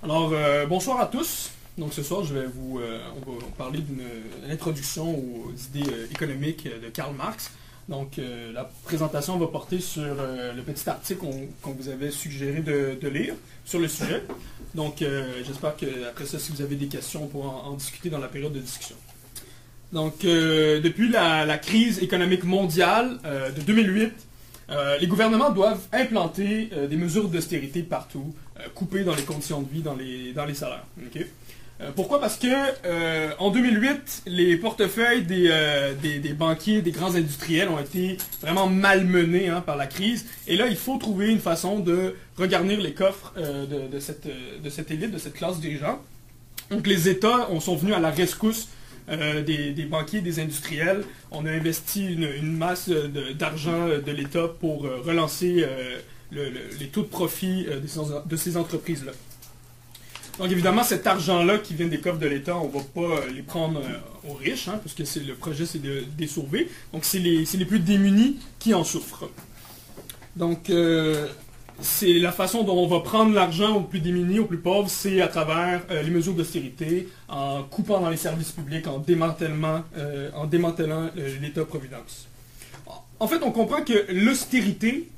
Alors, euh, bonsoir à tous. Donc ce soir, je vais vous, euh, on va parler d'une introduction aux idées euh, économiques de Karl Marx. Donc la présentation va porter sur le petit article qu'on vous avait suggéré de, lire sur le sujet. Donc j'espère qu'après ça, si vous avez des questions, on pourra en, discuter dans la période de discussion. Donc depuis la, la, crise économique mondiale de 2008, les gouvernements doivent implanter des mesures d'austérité partout, euh, coupé dans les conditions de vie, dans les, salaires. Euh, pourquoi? Parce que euh, en 2008, les portefeuilles des, banquiers, des grands industriels ont été vraiment malmenés hein, par la crise. Et là, il faut trouver une façon de regarnir les coffres de, de, cette, de cette élite, de cette classe dirigeante. Donc les États sont venus à la rescousse des, des, banquiers, des industriels. On a investi une, masse d'argent de, l'État pour relancer les taux de profit euh, de ces, entreprises-là. Donc évidemment, cet argent-là qui vient des coffres de l'État, on ne va pas euh, les prendre euh, aux riches, hein, parce le projet, c'est de, les sauver. Donc c'est les, plus démunis qui en souffrent. Donc c'est la façon dont on va prendre l'argent aux plus démunis, aux plus pauvres, c'est à travers les mesures d'austérité, en coupant dans les services publics, en, démantelant, en démantelant l'État-providence. En fait, on comprend que l'austérité,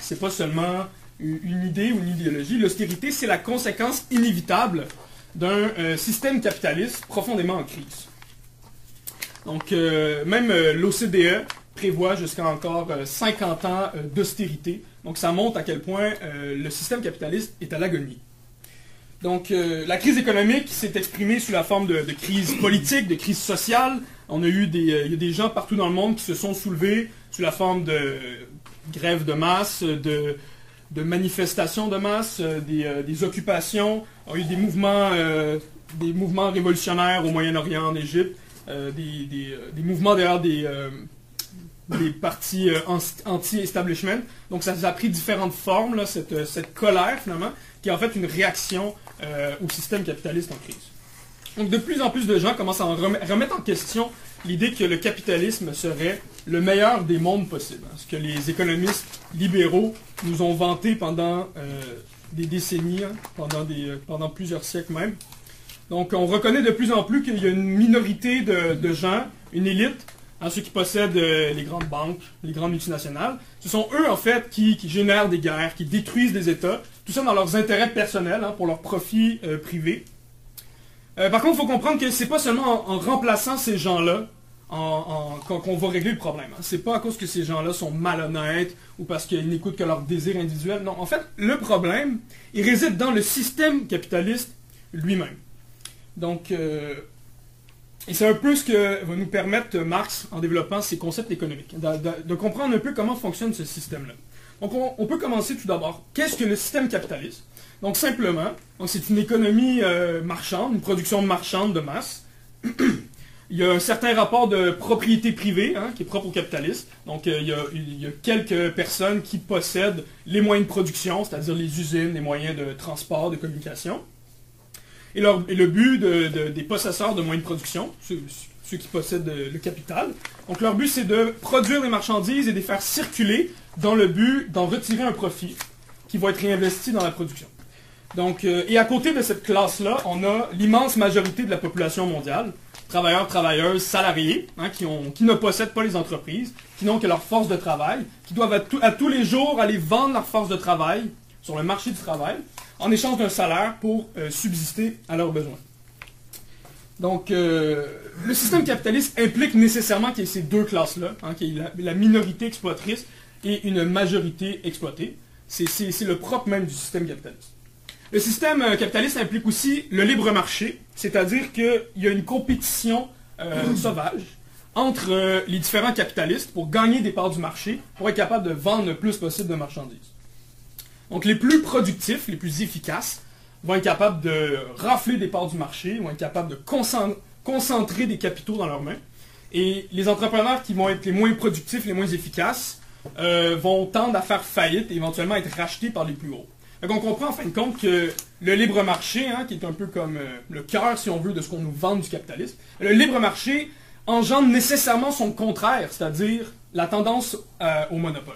c'est pas seulement une idée ou une idéologie. L'austérité, c'est la conséquence inévitable d'un euh, système capitaliste profondément en crise. Donc, euh, même euh, l'OCDE prévoit jusqu'à encore 50 ans d'austérité. Donc, ça montre à quel point le système capitaliste est à l'agonie. Donc, la crise économique s'est exprimée sous la forme de, crise politique, de crise sociale. On a eu des, il y a des gens partout dans le monde qui se sont soulevés sous la forme de grèves de masse, de, de manifestations de masse, euh, euh, des, occupations. Il y a eu des mouvements, euh, des mouvements révolutionnaires au Moyen-Orient, en Égypte, des, mouvements derrière des, des partis anti-establishment. Donc ça, a pris différentes formes, cette, cette, colère finalement, qui est en fait une réaction au système capitaliste en crise. Donc de plus en plus de gens commencent à remettre en question l'idée que le capitalisme serait le meilleur des mondes possibles. Ce que les économistes libéraux nous ont vanté pendant euh, des décennies, hein, pendant, des, euh, pendant plusieurs siècles même. Donc on reconnaît de plus en plus qu'il y a une minorité de, gens, une élite, hein, ceux qui possèdent euh, les grandes banques, les grandes multinationales. Ce sont eux en fait qui, génèrent des guerres, qui détruisent des États, tout ça dans leurs intérêts personnels, hein, pour leurs profits privés. par contre, il faut comprendre que ce n'est pas seulement en remplaçant ces gens-là qu'on va régler le problème. Hein. C'est pas à cause que ces gens-là sont malhonnêtes ou parce qu'ils n'écoutent que leurs désirs individuels. Non, en fait, le problème, il réside dans le système capitaliste lui-même. Donc, euh, et c'est un peu ce que va nous permettre Marx en développant ses concepts économiques, de, comprendre un peu comment fonctionne ce système-là. Donc, on, peut commencer tout d'abord. Qu'est-ce que le système capitaliste? Donc, simplement, c'est une économie euh, marchande, une production marchande de masse. Il y a un certain rapport de propriété privée hein, qui est propre aux capitalistes. Donc, euh, il, y a, quelques personnes qui possèdent les moyens de production, c'est-à-dire les usines, les moyens de transport, de communication. Et, le but des possesseurs de moyens de production, ceux, qui possèdent le capital, donc leur but c'est de produire des marchandises et de les faire circuler dans le but d'en retirer un profit qui va être réinvesti dans la production. Donc, euh, et à côté de cette classe-là, on a l'immense majorité de la population mondiale, travailleurs, travailleuses, salariés, hein, qui, ne possèdent pas les entreprises, qui n'ont que leur force de travail, qui doivent à, tous les jours aller vendre leur force de travail sur le marché du travail, en échange d'un salaire pour euh, subsister à leurs besoins. Donc, euh, le système capitaliste implique nécessairement qu'il y ait ces deux classes-là, hein, qu'il y la, minorité exploitrice et une majorité exploitée. C'est le propre même du système capitaliste. Le système euh, capitaliste implique aussi le libre marché, c'est-à-dire qu'il y a une compétition sauvage entre les différents capitalistes pour gagner des parts du marché, pour être capable de vendre le plus possible de marchandises. Donc les plus productifs, les plus efficaces, vont être capables de rafler des parts du marché, vont être capables de concentrer des capitaux dans leurs mains. Et les entrepreneurs qui vont être les moins productifs, les moins efficaces, vont tendre à faire faillite et éventuellement être rachetés par les plus hauts. Donc on comprend en fin de compte que le libre marché, hein, qui est un peu comme euh, le cœur, si on veut, de ce qu'on nous vend du capitalisme, le libre marché engendre nécessairement son contraire, c'est-à-dire la tendance euh, au monopole.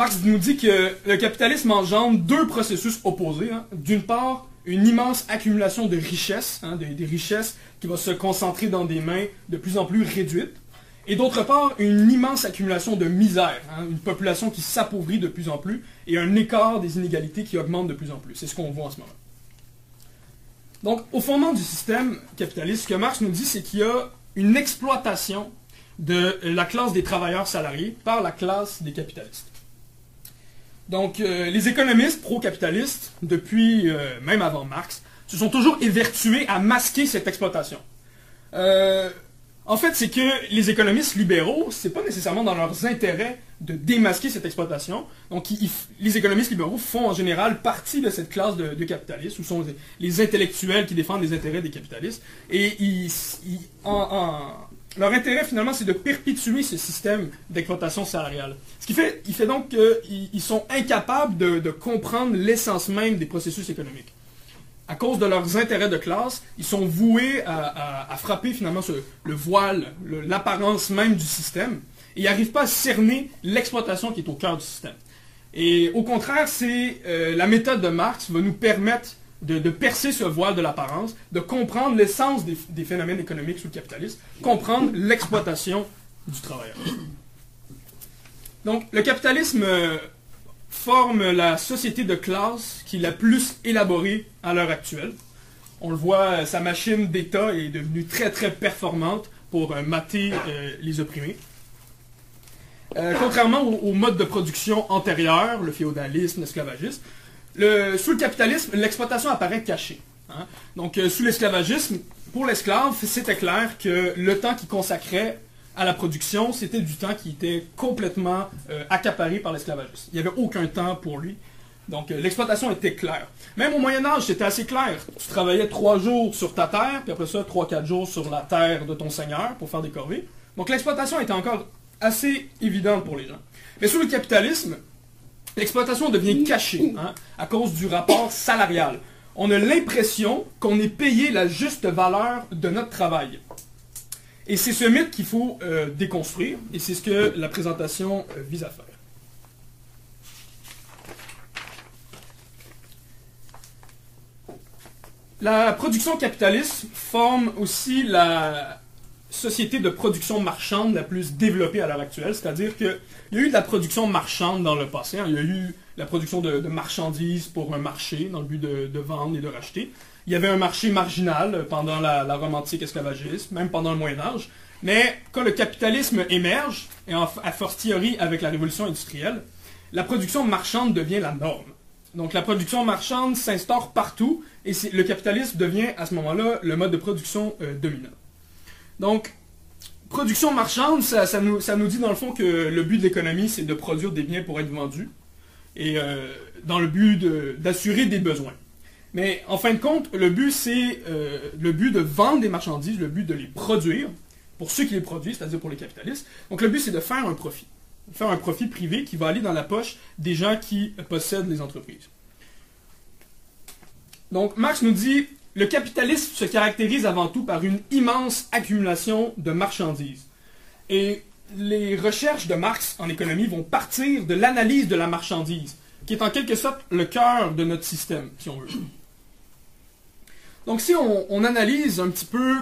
Marx nous dit que le capitalisme engendre deux processus opposés. hein. D'une part, une immense accumulation de richesses, hein, des, richesses qui va se concentrer dans des mains de plus en plus réduites. Et d'autre part, une immense accumulation de misère, hein, une population qui s'appauvrit de plus en plus et un écart des inégalités qui augmente de plus en plus. C'est ce qu'on voit en ce moment. Donc, au fondement du système capitaliste, ce que Marx nous dit, c'est qu'il y a une exploitation de la classe des travailleurs salariés par la classe des capitalistes. Donc, euh, les économistes pro-capitalistes, depuis euh, même avant Marx, se sont toujours évertués à masquer cette exploitation. Euh, en fait, c'est que les économistes libéraux, c'est pas nécessairement dans leurs intérêts de démasquer cette exploitation. Donc, les économistes libéraux font en général partie de cette classe de, capitalistes, où sont les, intellectuels qui défendent les intérêts des capitalistes. Et ils, en- leur intérêt, finalement, c'est de perpétuer ce système d'exploitation salariale. Ce qui fait, donc qu'ils ils sont incapables de, comprendre l'essence même des processus économiques à cause de leurs intérêts de classe, ils sont voués à, frapper finalement le voile, le- l'apparence même du système, et ils n'arrivent pas à cerner l'exploitation qui est au cœur du système. Et au contraire, c'est euh, la méthode de Marx va nous permettre de, percer ce voile de l'apparence, de comprendre l'essence des, phénomènes économiques sous le capitalisme, comprendre l'exploitation du travailleur. Donc, le capitalisme euh, forme la société de classe qui est la plus élaborée à l'heure actuelle. On le voit, euh, sa machine d'État est devenue très très performante pour euh, mater les opprimés. Contrairement au, au mode de production antérieur, le féodalisme, l'esclavagisme, sous le capitalisme, l'exploitation apparaît cachée. hein. Donc, euh, sous l'esclavagisme, pour l'esclave, c'était clair que le temps qu'il consacrait à la production, c'était du temps qui était complètement euh, accaparé par l'esclavagisme. Il n'y avait aucun temps pour lui. Donc, euh, l'exploitation était claire. Même au Moyen Âge, c'était assez clair. Tu travaillais trois jours sur ta terre, puis après ça, trois, quatre jours sur la terre de ton seigneur pour faire des corvées. Donc, l'exploitation était encore assez évidente pour les gens. Mais sous le capitalisme, l'exploitation devient cachée hein, à cause du rapport salarial. On a l'impression qu'on est payé la juste valeur de notre travail. Et c'est ce mythe qu'il faut euh, déconstruire, et c'est ce que la présentation euh, vise à faire. La production capitaliste forme aussi la société de production marchande la plus développée à l'heure actuelle, c'est-à-dire qu'il y a eu de la production marchande dans le passé, hein. il y a eu la production de, marchandises pour un marché dans le but de, vendre et de racheter. Il y avait un marché marginal pendant la, la Rome antique esclavagisme, même pendant le Moyen Âge. Mais quand le capitalisme émerge, et en, a fortiori avec la révolution industrielle, la production marchande devient la norme. Donc la production marchande s'instaure partout et le capitalisme devient à ce moment-là le mode de production euh, dominant. Donc, production marchande, ça, nous, dit dans le fond que le but de l'économie, c'est de produire des biens pour être vendus et euh, dans le but d'assurer des besoins. Mais en fin de compte, le but, c'est euh, le but de vendre des marchandises, le but de les produire pour ceux qui les produisent, c'est-à-dire pour les capitalistes. Donc le but, c'est de faire un profit. Faire un profit privé qui va aller dans la poche des gens qui possèdent les entreprises. Donc Marx nous dit, le capitalisme se caractérise avant tout par une immense accumulation de marchandises. Et les recherches de Marx en économie vont partir de l'analyse de la marchandise, qui est en quelque sorte le cœur de notre système, si on veut. Donc si on, analyse un petit peu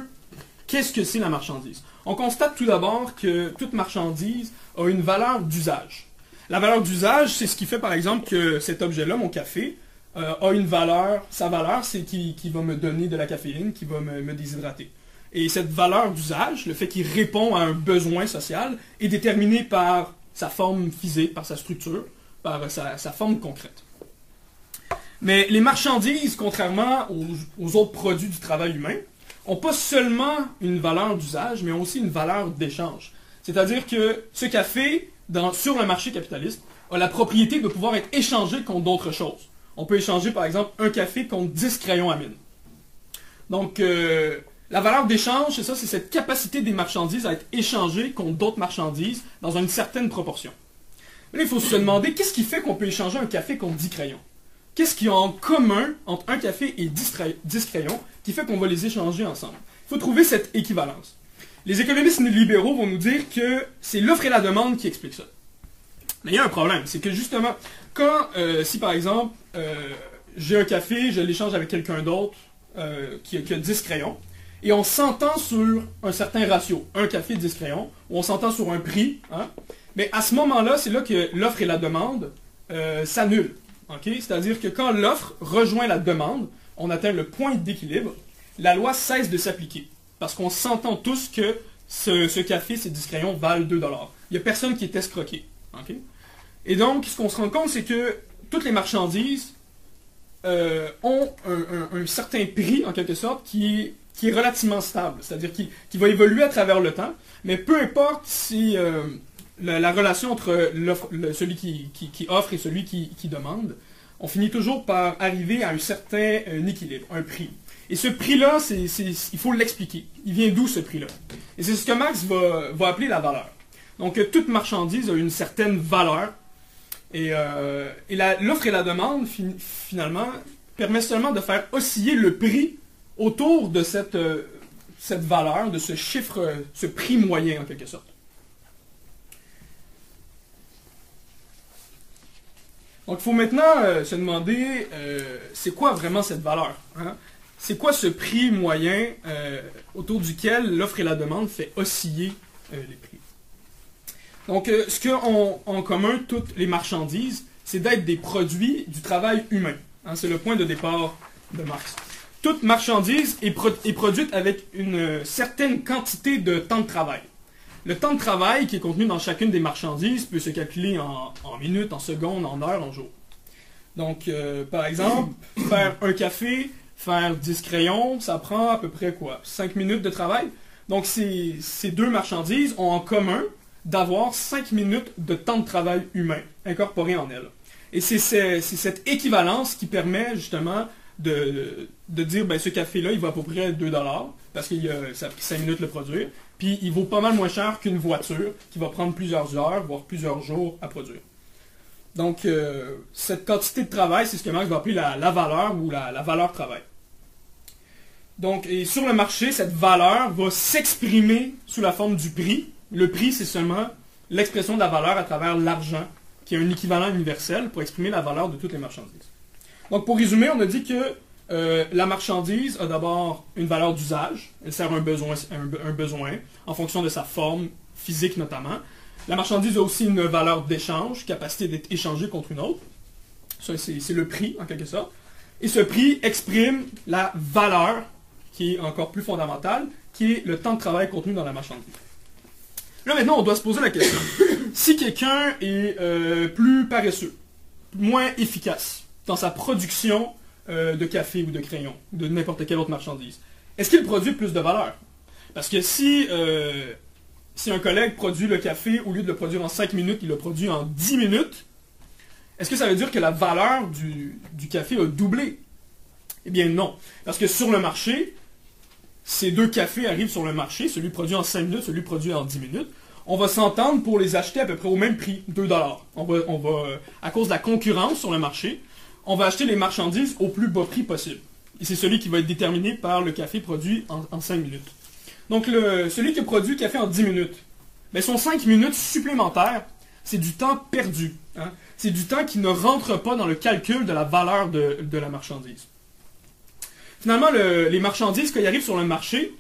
qu'est-ce que c'est la marchandise, on constate tout d'abord que toute marchandise a une valeur d'usage. La valeur d'usage, c'est ce qui fait par exemple que cet objet-là, mon café, euh, a une valeur. Sa valeur, c'est qui, qui va me donner de la caféine, qui va me, me déshydrater. Et cette valeur d'usage, le fait qu'il répond à un besoin social, est déterminé par sa forme physique, par sa structure, par sa, forme concrète. Mais les marchandises, contrairement aux, aux autres produits du travail humain, ont pas seulement une valeur d'usage, mais ont aussi une valeur d'échange. C'est-à-dire que ce café, dans- sur le marché capitaliste, a la propriété de pouvoir être échangé contre d'autres choses. On peut échanger, par exemple, un café contre 10 crayons à mine. Donc, euh, la valeur d'échange, c'est ça, c'est cette capacité des marchandises à être échangées contre d'autres marchandises dans une certaine proportion. Mais là, il faut se demander, qu'est-ce qui fait qu'on peut échanger un café contre 10 crayons? Qu'est-ce qu'il y a en commun entre un café et 10, cray- 10 crayons qui fait qu'on va les échanger ensemble? Il faut trouver cette équivalence. Les économistes libéraux vont nous dire que c'est l'offre et la demande qui expliquent ça. Mais il y a un problème, c'est que justement, quand, euh, si par exemple, euh, j'ai un café, je l'échange avec quelqu'un d'autre euh, qui, a 10 crayons, et on s'entend sur un certain ratio, un café, 10 crayons, ou on s'entend sur un prix, hein, mais à ce moment-là, c'est là que l'offre et la demande s'annulent. C'est-à-dire que quand l'offre rejoint la demande, on atteint le point d'équilibre, la loi cesse de s'appliquer. Parce qu'on s'entend tous que ce, ce café, ces 10 crayons, valent 2 dollars. Il n'y a personne qui est escroqué. Et donc, ce qu'on se rend compte, c'est que toutes les marchandises euh, ont un, certain prix, en quelque sorte, qui est, qui est relativement stable. C'est-à-dire qui, qui va évoluer à travers le temps. Mais peu importe si euh, la, la relation entre celui qui, qui- offre et celui qui, demande, on finit toujours par arriver à un certain euh, équilibre, un prix. Et ce prix-là, il faut l'expliquer. Il vient d'où ce prix-là? Et c'est ce que Max va, va appeler la valeur. Donc, euh, toute marchandise a une certaine valeur. Et, euh, l'offre et la demande, fin- finalement, permet seulement de faire osciller le prix autour de cette, euh, cette valeur, de ce chiffre, ce prix moyen en quelque sorte. Donc il faut maintenant se demander, c'est quoi vraiment cette valeur hein? C'est quoi ce prix moyen autour duquel l'offre et la demande fait osciller les prix? Donc euh, ce qu'ont en commun toutes les marchandises, c'est d'être des produits du travail humain. hein. c'est le point de départ de Marx toute marchandise est, pro- est produite avec une euh, certaine quantité de temps de travail. Le temps de travail qui est contenu dans chacune des marchandises peut se calculer en, en minutes, en secondes, en heures, en jours. Donc, euh, par exemple, faire un café, faire 10 crayons, ça prend à peu près quoi? 5 minutes de travail? Donc, ces, ces deux marchandises ont en commun d'avoir 5 minutes de temps de travail humain incorporé en elles. Et c'est cette équivalence qui permet justement de, dire ben ce café-là, il vaut à peu près 2 dollars parce que ça a pris 5 minutes de le produire. Puis il vaut pas mal moins cher qu'une voiture qui va prendre plusieurs heures, voire plusieurs jours à produire. Donc euh, cette quantité de travail, c'est ce que Marx va appeler la, la valeur ou la, la valeur travail. Donc, et sur le marché, cette valeur va s'exprimer sous la forme du prix. Le prix, c'est seulement l'expression de la valeur à travers l'argent, qui est un équivalent universel pour exprimer la valeur de toutes les marchandises. Donc, pour résumer, on a dit que euh, la marchandise a d'abord une valeur d'usage. Elle sert un besoin, un, besoin en fonction de sa forme physique notamment. La marchandise a aussi une valeur d'échange, capacité d'être échangée contre une autre. Ça, c'est le prix, en quelque sorte. Et ce prix exprime la valeur, qui est encore plus fondamentale, qui est le temps de travail contenu dans la marchandise. Là, maintenant, on doit se poser la question. si quelqu'un est euh, plus paresseux, moins efficace dans sa production euh, de café ou de crayon, de n'importe quelle autre marchandise, est-ce qu'il produit plus de valeur? Parce que si, euh, si un collègue produit le café, au lieu de le produire en 5 minutes, il le produit en 10 minutes, est-ce que ça veut dire que la valeur du, du café a doublé? Eh bien non. Parce que sur le marché, ces deux cafés arrivent sur le marché, celui produit en 5 minutes, celui produit en 10 minutes. On va s'entendre pour les acheter à peu près au même prix, 2 dollars. On va, on va, euh, à cause de la concurrence sur le marché, on va acheter les marchandises au plus bas prix possible. Et c'est celui qui va être déterminé par le café produit en, en 5 minutes. Donc celui qui produit le café en 10 minutes, ben son 5 minutes supplémentaires, c'est du temps perdu. hein. C'est du temps qui ne rentre pas dans le calcul de la valeur de la marchandise. Finalement, le- les marchandises, quand ils arrivent sur le marché,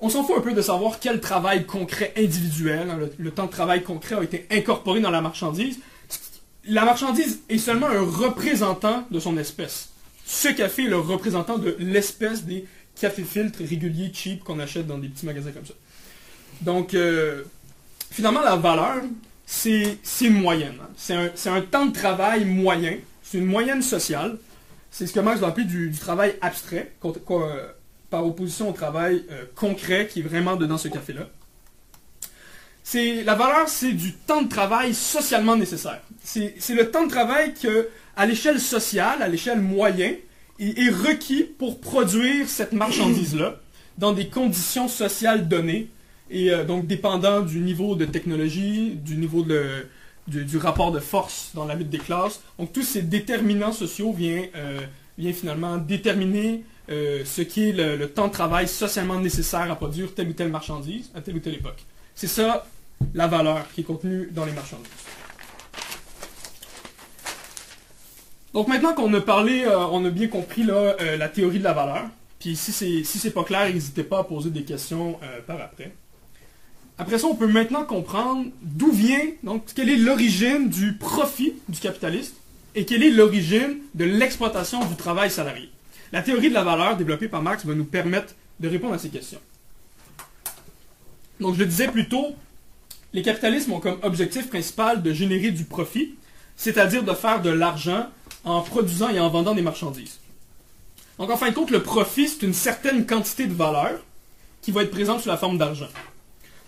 on s'en fout un peu de savoir quel travail concret individuel, hein, le, temps de travail concret a été incorporé dans la marchandise. La marchandise est seulement un représentant de son espèce. Ce café est le représentant de l'espèce des cafés filtres réguliers cheap qu'on achète dans des petits magasins comme ça. Donc, euh, finalement, la valeur, c'est moyenne. hein. C'est un temps de travail moyen. C'est une moyenne sociale. C'est ce que Marx va appeler du, travail abstrait, euh, par opposition au travail euh, concret qui est vraiment dedans ce café-là. La valeur, c'est du temps de travail socialement nécessaire. C'est c'est le temps de travail que, à l'échelle sociale, à l'échelle moyenne, est, est requis pour produire cette marchandise-là dans des conditions sociales données et euh, donc dépendant du niveau de technologie, du niveau de, du, rapport de force dans la lutte des classes. Donc tous ces déterminants sociaux viennent, euh, viennent finalement déterminer euh, ce qui est le, temps de travail socialement nécessaire à produire telle ou telle marchandise à telle ou telle époque. C'est ça la valeur qui est contenue dans les marchandises. Donc maintenant qu'on a parlé, euh, on a bien compris la théorie de la valeur. Puis si c'est si pas clair, n'hésitez pas à poser des questions par après. Après ça, on peut maintenant comprendre d'où vient, donc quelle est l'origine du profit du capitaliste et quelle est l'origine de l'exploitation du travail salarié. La théorie de la valeur développée par Marx va nous permettre de répondre à ces questions. Donc je le disais plus tôt, les capitalismes ont comme objectif principal de générer du profit, c'est-à-dire de faire de l'argent en produisant et en vendant des marchandises. Donc en fin de compte, le profit, c'est une certaine quantité de valeur qui va être présente sous la forme d'argent.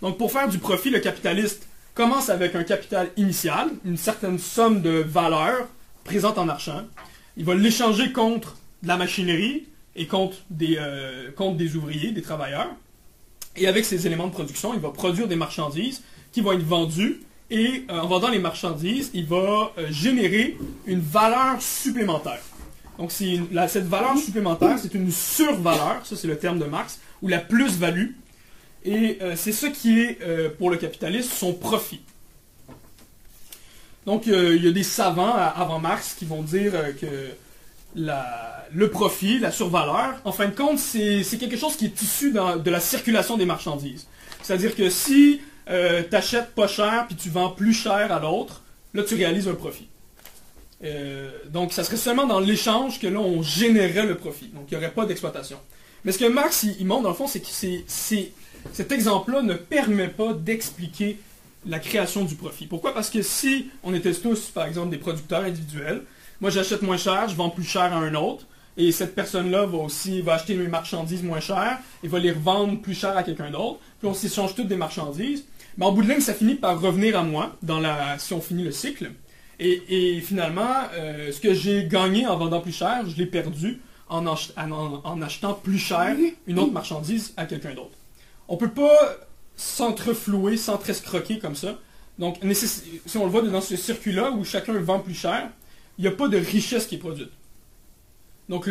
Donc pour faire du profit, le capitaliste commence avec un capital initial, une certaine somme de valeur présente en argent. Il va l'échanger contre de la machinerie et contre des, euh, ouvriers, des travailleurs. Et avec ces éléments de production, il va produire des marchandises qui vont être vendues. Et euh, en vendant les marchandises, il va euh, générer une valeur supplémentaire. Donc cette valeur supplémentaire, c'est une survaleur, ça c'est le terme de Marx, ou la plus-value. Et euh, c'est ça qui est, euh, pour le capitaliste, son profit. Donc euh, il y a des savants avant Marx qui vont dire que le profit, la survaleur, en fin de compte, c'est quelque chose qui est issu dans- de la circulation des marchandises. C'est-à-dire que si tu achètes pas cher puis tu vends plus cher à l'autre, là tu réalises un profit. Donc ça serait seulement dans l'échange que là on générerait le profit. Donc il n'y aurait pas d'exploitation. Mais ce que Marx il, il montre dans le fond, c'est que c'est- cet exemple-là ne permet pas d'expliquer la création du profit. Pourquoi? Parce que si on était tous, par exemple, des producteurs individuels, moi j'achète moins cher, je vends plus cher à un autre, et cette personne-là va aussi va acheter mes marchandises moins cher et va les revendre plus cher à quelqu'un d'autre, puis on s'échange toutes des marchandises. Mais en bout de ligne, ça finit par revenir à moi dans la, si on finit le cycle. Et, et finalement, euh, ce que j'ai gagné en vendant plus cher, je l'ai perdu en achetant plus cher une autre marchandise à quelqu'un d'autre. On peut pas s'entreflouer, s'entrescroquer comme ça. Donc, si on le voit dans ce circuit-là où chacun vend plus cher, il n'y a pas de richesse qui est produite. Donc,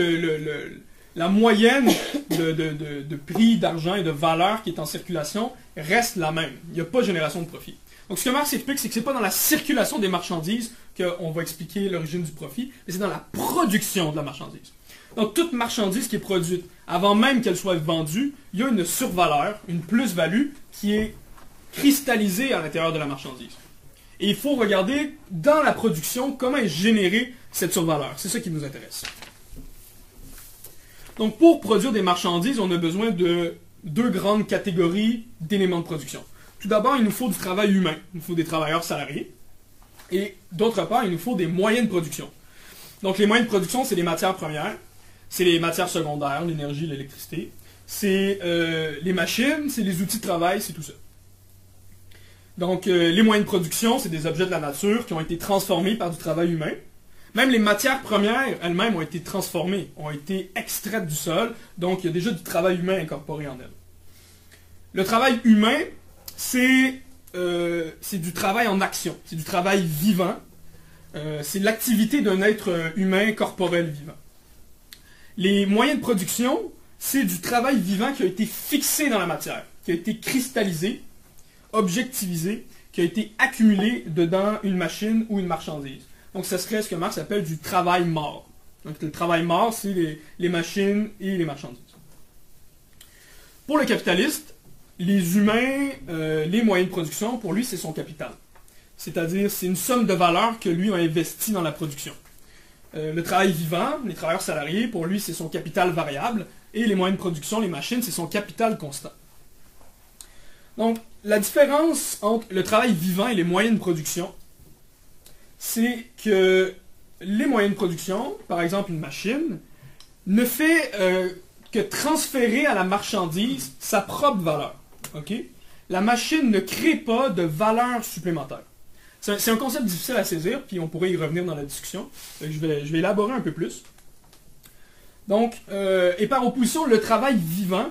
la moyenne de, de- prix d'argent et de valeur qui est en circulation reste la même. Il n'y a pas de génération de profit. Donc, ce que Marx explique, c'est que c'est pas dans la circulation des marchandises qu'on va expliquer l'origine du profit, mais c'est dans la production de la marchandise. Donc, toute marchandise qui est produite, avant même qu'elle soit vendue, il y a une survaleur, une plus-value qui est cristallisée à l'intérieur de la marchandise. Et il faut regarder dans la production comment est générée cette survaleur. C'est ça qui nous intéresse. Donc, pour produire des marchandises, on a besoin de deux grandes catégories d'éléments de production. Tout d'abord, il nous faut du travail humain. Il nous faut des travailleurs salariés. Et d'autre part, il nous faut des moyens de production. Donc, les moyens de production, c'est les matières premières, c'est les matières secondaires, l'énergie, l'électricité, c'est euh, les machines, c'est les outils de travail, c'est tout ça. Donc, euh, les moyens de production, c'est des objets de la nature qui ont été transformés par du travail humain. Même les matières premières elles-mêmes ont été transformées, ont été extraites du sol, donc il y a déjà du travail humain incorporé en elles. Le travail humain, c'est euh, du travail en action, c'est du travail vivant, c'est l'activité d'un être humain corporel vivant. Les moyens de production, c'est du travail vivant qui a été fixé dans la matière, qui a été cristallisé, objectivisé, qui a été accumulé dedans une machine ou une marchandise. Donc, ce serait ce que Marx appelle du travail mort. Donc, le travail mort, c'est les, machines et les marchandises. Pour le capitaliste, les humains, euh, les moyens de production, pour lui, c'est son capital. C'est-à-dire, c'est une somme de valeur que lui a investi dans la production. Euh, le travail vivant, les travailleurs salariés, pour lui, c'est son capital variable. Et les moyens de production, les machines, c'est son capital constant. Donc, la différence entre le travail vivant et les moyens de production, c'est que les moyens de production, par exemple une machine, ne fait euh, que transférer à la marchandise sa propre valeur. La machine ne crée pas de valeur supplémentaire. C'est un, concept difficile à saisir, puis on pourrait y revenir dans la discussion. Que Je vais, élaborer un peu plus. Donc, euh, et par opposition, le travail vivant,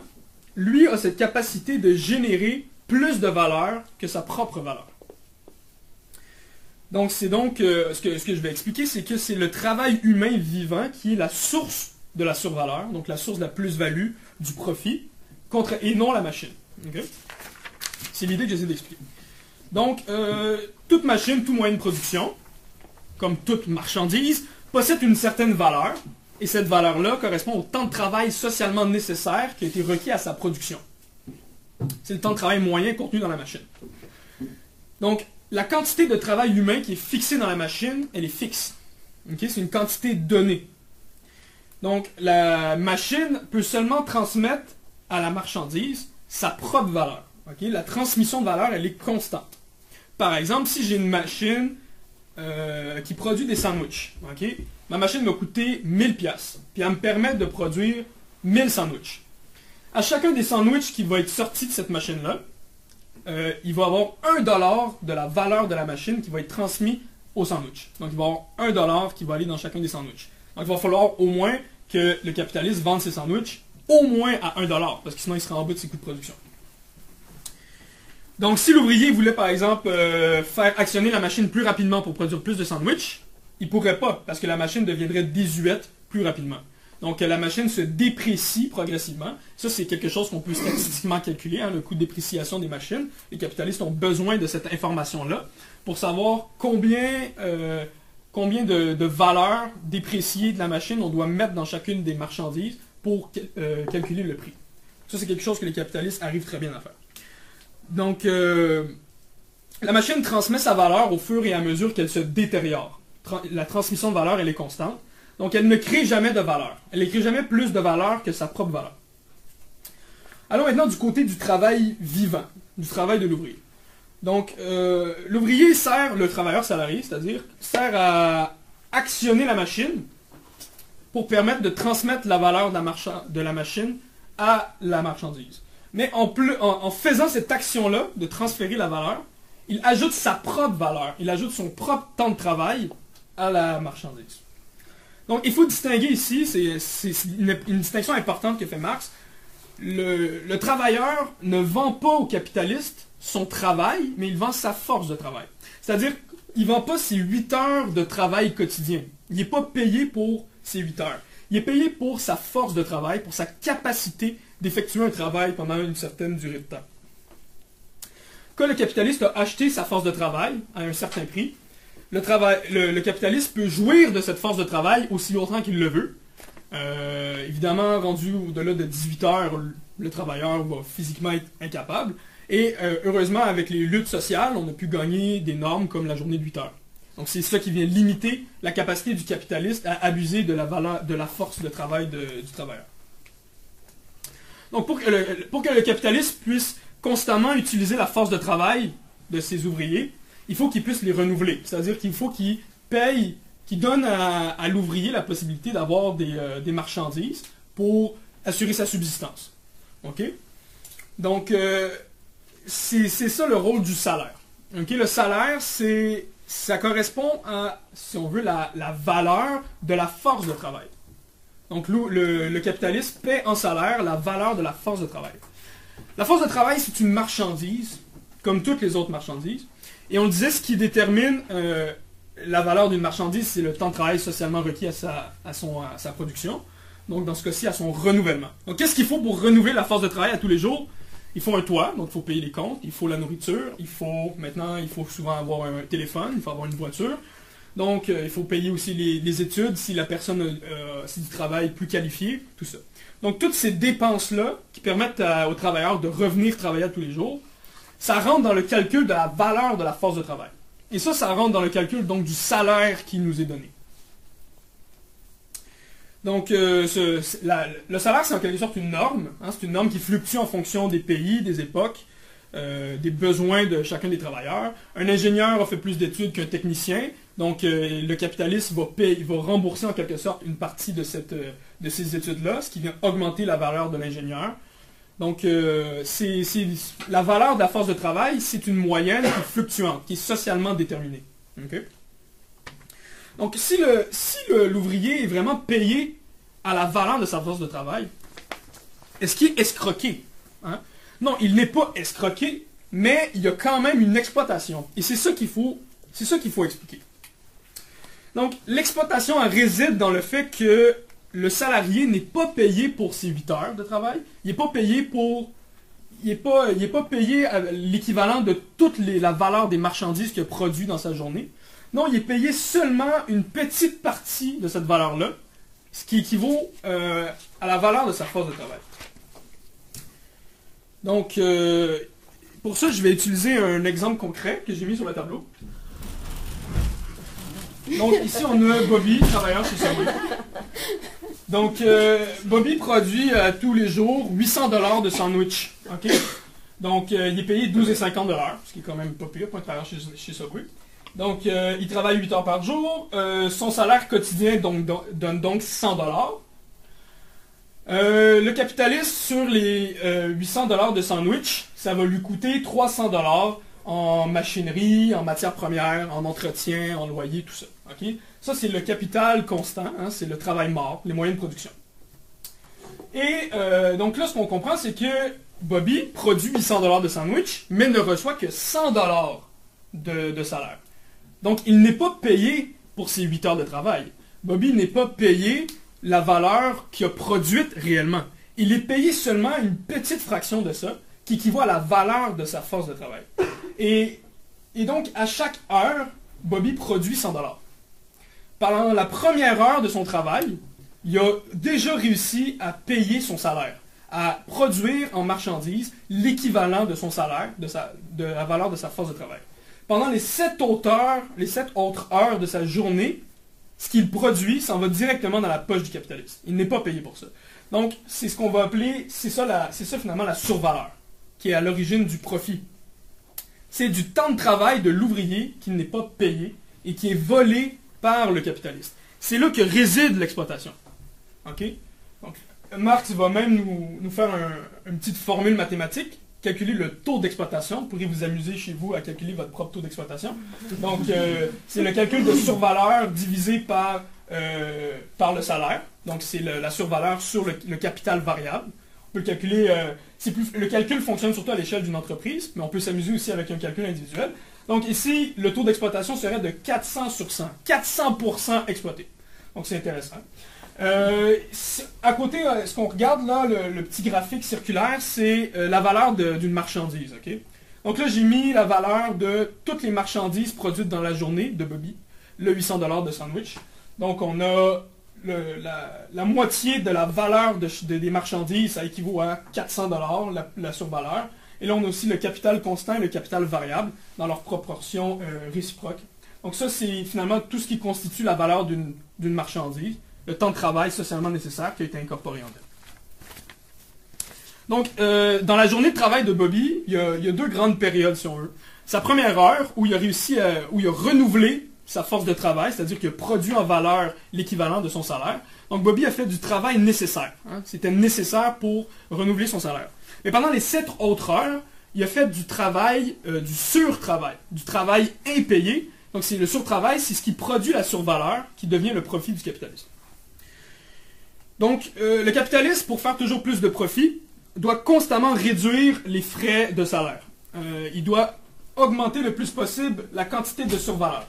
lui, a cette capacité de générer plus de valeur que sa propre valeur. Donc, c'est donc, euh, ce, que, je vais expliquer, c'est que c'est le travail humain vivant qui est la source de la survaleur, donc la source de la plus-value, du profit, contre, et non la machine. C'est l'idée que j'essaie d'expliquer. Donc, euh, toute machine, tout moyen de production, comme toute marchandise, possède une certaine valeur, et cette valeur-là correspond au temps de travail socialement nécessaire qui a été requis à sa production. C'est le temps de travail moyen contenu dans la machine. Donc, la quantité de travail humain qui est fixée dans la machine, elle est fixe. C'est une quantité donnée. Donc, la machine peut seulement transmettre à la marchandise sa propre valeur. La transmission de valeur, elle est constante. Par exemple, si j'ai une machine euh, qui produit des sandwichs, ma machine m'a coûté 1000 pièces, puis elle me permet de produire 1000 sandwichs. À chacun des sandwichs qui va être sorti de cette machine-là, euh, il va avoir 1 dollar de la valeur de la machine qui va être transmis au sandwich. Donc il va y avoir 1 dollar qui va aller dans chacun des sandwichs. Donc il va falloir au moins que le capitaliste vende ses sandwichs au moins à 1 dollar, parce que sinon il sera en bas de ses coûts de production. Donc si l'ouvrier voulait par exemple euh, faire actionner la machine plus rapidement pour produire plus de sandwichs, il pourrait pas, parce que la machine deviendrait désuète plus rapidement. Donc la machine se déprécie progressivement. Ça, c'est quelque chose qu'on peut statistiquement calculer, hein, le coût de dépréciation des machines. Les capitalistes ont besoin de cette information-là pour savoir combien, euh, combien de, de valeurs dépréciées de la machine on doit mettre dans chacune des marchandises pour euh, calculer le prix. Ça, c'est quelque chose que les capitalistes arrivent très bien à faire. Donc, euh, la machine transmet sa valeur au fur et à mesure qu'elle se détériore. la transmission de valeur, elle est constante. Donc elle ne crée jamais de valeur. Elle ne crée jamais plus de valeur que sa propre valeur. Allons maintenant du côté du travail vivant, du travail de l'ouvrier. Donc euh, l'ouvrier sert le travailleur salarié, c'est-à-dire sert à actionner la machine pour permettre de transmettre la valeur de la, machine à la marchandise. Mais en, faisant cette action-là, de transférer la valeur, il ajoute sa propre valeur, il ajoute son propre temps de travail à la marchandise. Donc, il faut distinguer ici, c'est une, distinction importante que fait Marx. Le, travailleur ne vend pas au capitaliste son travail, mais il vend sa force de travail. C'est-à-dire, il ne vend pas ses 8 heures de travail quotidien. Il n'est pas payé pour ses 8 heures. Il est payé pour sa force de travail, pour sa capacité d'effectuer un travail pendant une certaine durée de temps. Quand le capitaliste a acheté sa force de travail à un certain prix, le, travail, le, capitaliste peut jouir de cette force de travail aussi longtemps qu'il le veut. Euh, évidemment, rendu au-delà de 18 heures, le travailleur va physiquement être incapable. Et euh, heureusement, avec les luttes sociales, on a pu gagner des normes comme la journée de 8 heures. Donc c'est ça qui vient limiter la capacité du capitaliste à abuser de la, valeur, de la force de travail du travailleur. Donc pour que, le, pour que le capitaliste puisse constamment utiliser la force de travail de ses ouvriers, il faut qu'il puisse les renouveler. C'est-à-dire qu'il faut qu'il paye, qu'il donne à, l'ouvrier la possibilité d'avoir euh, des, marchandises pour assurer sa subsistance. OK? Donc, euh, c'est ça le rôle du salaire. OK? Le salaire, c'est ça correspond à, si on veut, la, valeur de la force de travail. Donc, le, le capitaliste paie en salaire la valeur de la force de travail. La force de travail, c'est une marchandise, comme toutes les autres marchandises, et on disait, ce qui détermine euh, la valeur d'une marchandise, c'est le temps de travail socialement requis à sa, à son, à sa production. Donc, dans ce cas-ci, à son renouvellement. Donc, qu'est-ce qu'il faut pour renouveler la force de travail à tous les jours? Il faut un toit, donc il faut payer les comptes, il faut la nourriture, il faut, maintenant, il faut souvent avoir un téléphone, il faut avoir une voiture. Donc, euh, il faut payer aussi les, études si la personne euh, si du travail plus qualifié, tout ça. Donc, toutes ces dépenses-là qui permettent aux travailleurs de revenir travailler tous les jours, ça rentre dans le calcul de la valeur de la force de travail. Et ça, ça rentre dans le calcul du salaire qui nous est donné. Donc, euh, le salaire, c'est en quelque sorte une norme. Hein. c'est une norme qui fluctue en fonction des pays, des époques, des besoins de chacun des travailleurs. Un ingénieur a fait plus d'études qu'un technicien. Donc, euh, le capitaliste va, payer, va rembourser en quelque sorte une partie de, cette, de ces études-là, ce qui vient augmenter la valeur de l'ingénieur. Donc, euh, la valeur de la force de travail, c'est une moyenne qui est fluctuante, qui est socialement déterminée. Donc, si, le, si l'ouvrier est vraiment payé à la valeur de sa force de travail, est-ce qu'il est escroqué? Hein? Non, il n'est pas escroqué, mais il y a quand même une exploitation. Et c'est c'est ça qu'il faut expliquer. Donc, l'exploitation réside dans le fait que le salarié n'est pas payé pour ses 8 heures de travail. Il n'est pas payé pour. Il n'est pas, pas payé l'équivalent de toute la valeur des marchandises qu'il a produit dans sa journée. Non, il est payé seulement une petite partie de cette valeur-là, ce qui équivaut euh, à la valeur de sa force de travail. Donc, euh, pour ça, je vais utiliser un exemple concret que j'ai mis sur le tableau. Donc, ici, on a Bobby, travailleur chez Subway. Donc, euh, Bobby produit tous les jours 800 dollars de sandwich. Donc, il est payé 12,50 dollars, ce qui est quand même pas pire pour un travailleur chez, chez. Donc, euh, il travaille 8 heures par jour. Euh, son salaire quotidien donne donc 100 dollars. Euh, le capitaliste, sur les 800 dollars de sandwich, ça va lui coûter 300 dollars en machinerie, en matières premières, en entretien, en loyer, tout ça. Ça, c'est le capital constant, hein, c'est le travail mort, les moyens de production. Et donc là, ce qu'on comprend, c'est que Bobby produit 800 dollars de sandwich, mais ne reçoit que 100 dollars de salaire. Donc, il n'est pas payé pour ses 8 heures de travail. Bobby n'est pas payé la valeur qu'il a produite réellement. Il est payé seulement une petite fraction de ça, qui équivaut à la valeur de sa force de travail. Et, donc, à chaque heure, Bobby produit 100 dollars. Pendant la première heure de son travail, il a déjà réussi à payer son salaire, à produire en marchandises l'équivalent de son salaire, de, la valeur de sa force de travail pendant les sept autres heures, les sept autres heures de sa journée, ce qu'il produit s'en va directement dans la poche du capitaliste. Il n'est pas payé pour ça. Donc, c'est ce qu'on va appeler, c'est ça, c'est ça finalement la survaleur, qui est à l'origine du profit. C'est du temps de travail de l'ouvrier qui n'est pas payé et qui est volé par le capitaliste. C'est là que réside l'exploitation. OK? Donc, Marx va même nous, faire une petite formule mathématique calculer le taux d'exploitation. Vous pourrez vous amuser chez vous à calculer votre propre taux d'exploitation. Donc, euh, c'est le calcul de survaleur divisé par, euh, par le salaire. Donc, c'est la survaleur sur le, capital variable. On peut le calculer. Euh, plus, le calcul fonctionne surtout à l'échelle d'une entreprise, mais on peut s'amuser aussi avec un calcul individuel. Donc, ici, le taux d'exploitation serait de 400 sur 100. 400% exploité. Donc, c'est intéressant. Euh, à côté, euh, ce qu'on regarde là, le, petit graphique circulaire, c'est euh, la valeur d'une marchandise. Donc là, j'ai mis la valeur de toutes les marchandises produites dans la journée de Bobby, le 800$ de sandwich. Donc on a la, moitié de la valeur des marchandises, ça équivaut à 400$, la, la, survaleur. Et là, on a aussi le capital constant et le capital variable dans leur proportion réciproque. Donc ça, c'est finalement tout ce qui constitue la valeur d'une marchandise le temps de travail socialement nécessaire qui a été incorporé en elle. Donc, euh, dans la journée de travail de Bobby, il y, a, deux grandes périodes, si on veut. Sa première heure, où il a réussi à, où il a renouvelé sa force de travail, c'est-à-dire qu'il a produit en valeur l'équivalent de son salaire. Donc, Bobby a fait du travail nécessaire. Hein. C'était nécessaire pour renouveler son salaire. Mais pendant les sept autres heures, il a fait du travail, euh, du sur-travail, du travail impayé. Donc, c'est le sur-travail, c'est ce qui produit la survaleur qui devient le profit du capitalisme. Donc, euh, le capitaliste, pour faire toujours plus de profit, doit constamment réduire les frais de salaire. Euh, il doit augmenter le plus possible la quantité de survaleur.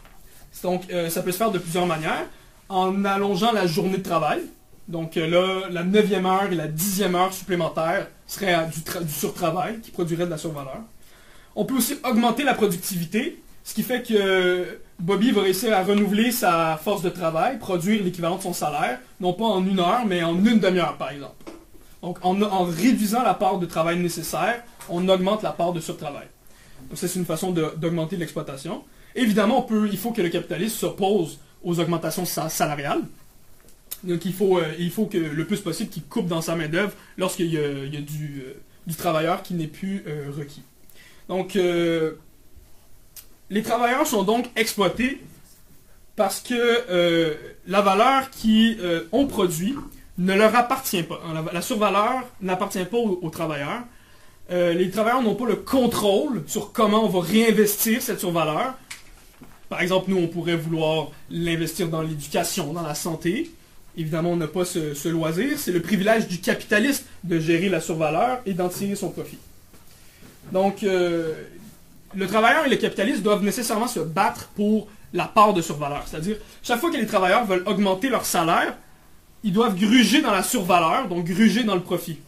Donc, euh, ça peut se faire de plusieurs manières. En allongeant la journée de travail. Donc là, la neuvième heure et la dixième heure supplémentaire seraient du, du surtravail qui produirait de la survaleur. On peut aussi augmenter la productivité ce qui fait que Bobby va réussir à renouveler sa force de travail, produire l'équivalent de son salaire, non pas en une heure, mais en une demi-heure, par exemple. Donc, en, réduisant la part de travail nécessaire, on augmente la part de surtravail. Donc, c'est une façon d'augmenter l'exploitation. Évidemment, il faut que le capitaliste s'oppose aux augmentations salariales. Donc, il faut, euh, il faut que le plus possible qu'il coupe dans sa main-d'œuvre lorsqu'il y a, euh, du, travailleur qui n'est plus euh, requis. Donc, les travailleurs sont donc exploités parce que la valeur qu'ils ont produit ne leur appartient pas. La, survaleur n'appartient pas aux, travailleurs. Les travailleurs n'ont pas le contrôle sur comment on va réinvestir cette survaleur. Par exemple, nous, on pourrait vouloir l'investir dans l'éducation, dans la santé. Évidemment, on n'a pas ce, loisir. C'est le privilège du capitaliste de gérer la survaleur et d'en tirer son profit. Donc, le travailleur et le capitaliste doivent nécessairement se battre pour la part de survaleur. C'est-à-dire, chaque fois que les travailleurs veulent augmenter leur salaire, ils doivent gruger dans la survaleur, donc gruger dans le profit.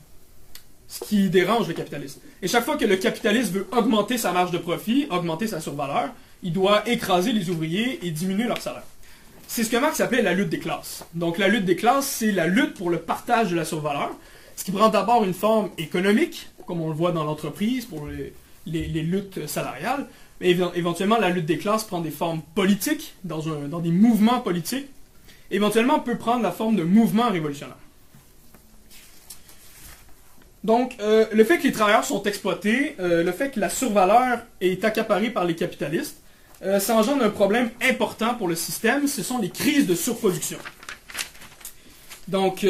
Ce qui dérange le capitaliste. Et chaque fois que le capitaliste veut augmenter sa marge de profit, augmenter sa survaleur, il doit écraser les ouvriers et diminuer leur salaire. C'est ce que Marx appelait la lutte des classes. Donc la lutte des classes, c'est la lutte pour le partage de la survaleur, ce qui prend d'abord une forme économique, comme on le voit dans l'entreprise pour les, luttes salariales, mais éventuellement la lutte des classes prend des formes politiques, dans, des mouvements politiques, éventuellement peut prendre la forme de mouvements révolutionnaires. Donc, euh, le fait que les travailleurs sont exploités, euh, le fait que la survaleur est accaparée par les capitalistes, euh, ça engendre un problème important pour le système, ce sont les crises de surproduction. Donc,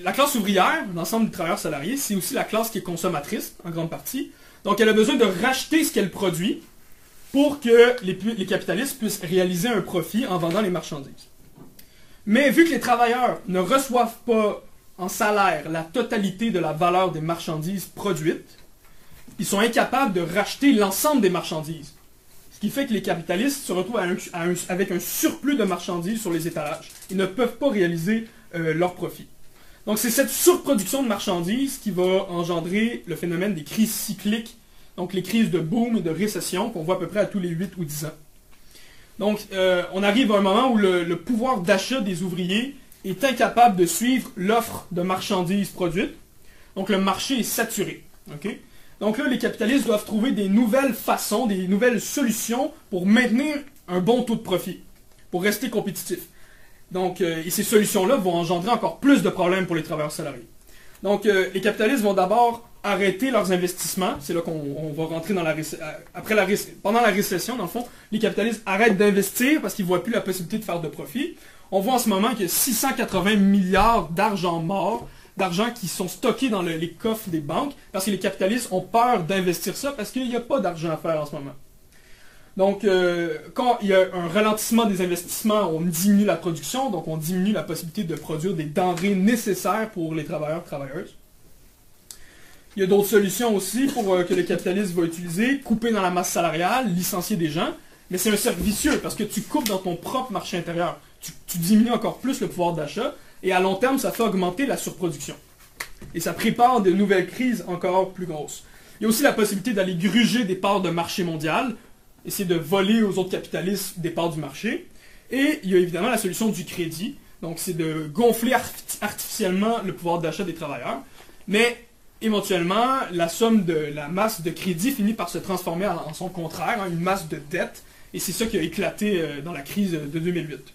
la classe ouvrière, l'ensemble des travailleurs salariés, c'est aussi la classe qui est consommatrice, en grande partie. Donc, elle a besoin de racheter ce qu'elle produit pour que les capitalistes puissent réaliser un profit en vendant les marchandises. Mais vu que les travailleurs ne reçoivent pas en salaire la totalité de la valeur des marchandises produites, ils sont incapables de racheter l'ensemble des marchandises. Qui fait que les capitalistes se retrouvent avec un surplus de marchandises sur les étalages. Ils ne peuvent pas réaliser euh, leur profit. Donc c'est cette surproduction de marchandises qui va engendrer le phénomène des crises cycliques, donc les crises de boom et de récession qu'on voit à peu près à tous les 8 ou 10 ans. Donc euh, on arrive à un moment où le pouvoir d'achat des ouvriers est incapable de suivre l'offre de marchandises produites. Donc le marché est saturé. Donc là, les capitalistes doivent trouver des nouvelles façons, des nouvelles solutions pour maintenir un bon taux de profit, pour rester compétitif. Donc, euh, et ces solutions-là vont engendrer encore plus de problèmes pour les travailleurs salariés. Donc, euh, les capitalistes vont d'abord arrêter leurs investissements. C'est là qu'on va rentrer dans la euh, après pendant la récession, dans le fond, les capitalistes arrêtent d'investir parce qu'ils ne voient plus la possibilité de faire de profit on voit en ce moment qu'il y a 680 milliards d'argent mort, d'argent qui sont stockés dans les coffres des banques, parce que les capitalistes ont peur d'investir ça, parce qu'il n'y a pas d'argent à faire en ce moment. Donc, euh, quand il y a un ralentissement des investissements, on diminue la production, donc on diminue la possibilité de produire des denrées nécessaires pour les travailleurs travailleuses. Il y a d'autres solutions aussi pour euh, que les capitalistes vont utiliser, couper dans la masse salariale, licencier des gens, mais c'est un cercle vicieux parce que tu coupes dans ton propre marché intérieur tu, diminues encore plus le pouvoir d'achat, et à long terme, ça fait augmenter la surproduction. Et ça prépare de nouvelles crises encore plus grosses. Il y a aussi la possibilité d'aller gruger des parts de marché mondial, essayer de voler aux autres capitalistes des parts du marché. Et il y a évidemment la solution du crédit, donc c'est de gonfler artificiellement le pouvoir d'achat des travailleurs. Mais éventuellement, la somme de la masse de crédit finit par se transformer en, son contraire, en une masse de dette. Et c'est ça qui a éclaté euh, dans la crise de 2008.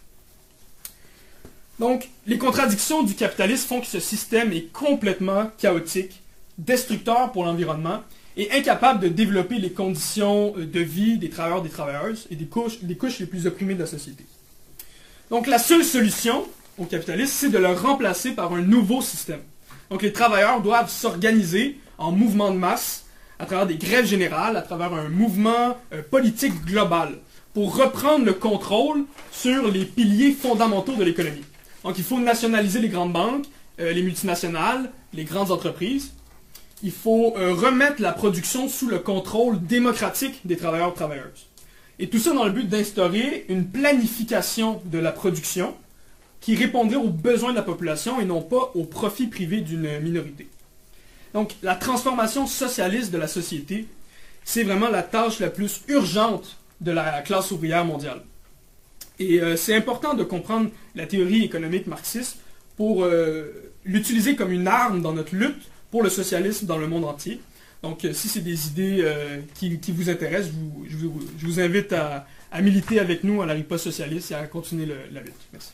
Donc, les contradictions du capitalisme font que ce système est complètement chaotique, destructeur pour l'environnement et incapable de développer les conditions euh, de vie des travailleurs des travailleuses et des couches, des couches les plus opprimées de la société. Donc, la seule solution au capitalisme, c'est de le remplacer par un nouveau système. Donc, les travailleurs doivent s'organiser en mouvement de masse à travers des grèves générales, à travers un mouvement euh, politique global pour reprendre le contrôle sur les piliers fondamentaux de l'économie. Donc il faut nationaliser les grandes banques, euh, les multinationales, les grandes entreprises. Il faut euh, remettre la production sous le contrôle démocratique des travailleurs et travailleuses. Et tout ça dans le but d'instaurer une planification de la production qui répondrait aux besoins de la population et non pas aux profits privés d'une minorité. Donc la transformation socialiste de la société, c'est vraiment la tâche la plus urgente de la classe ouvrière mondiale. Et euh, c'est important de comprendre la théorie économique marxiste pour euh, l'utiliser comme une arme dans notre lutte pour le socialisme dans le monde entier. Donc euh, si c'est des idées qui, vous intéressent, je, vous, invite à, militer avec nous à la riposte socialiste et à continuer la lutte. Merci.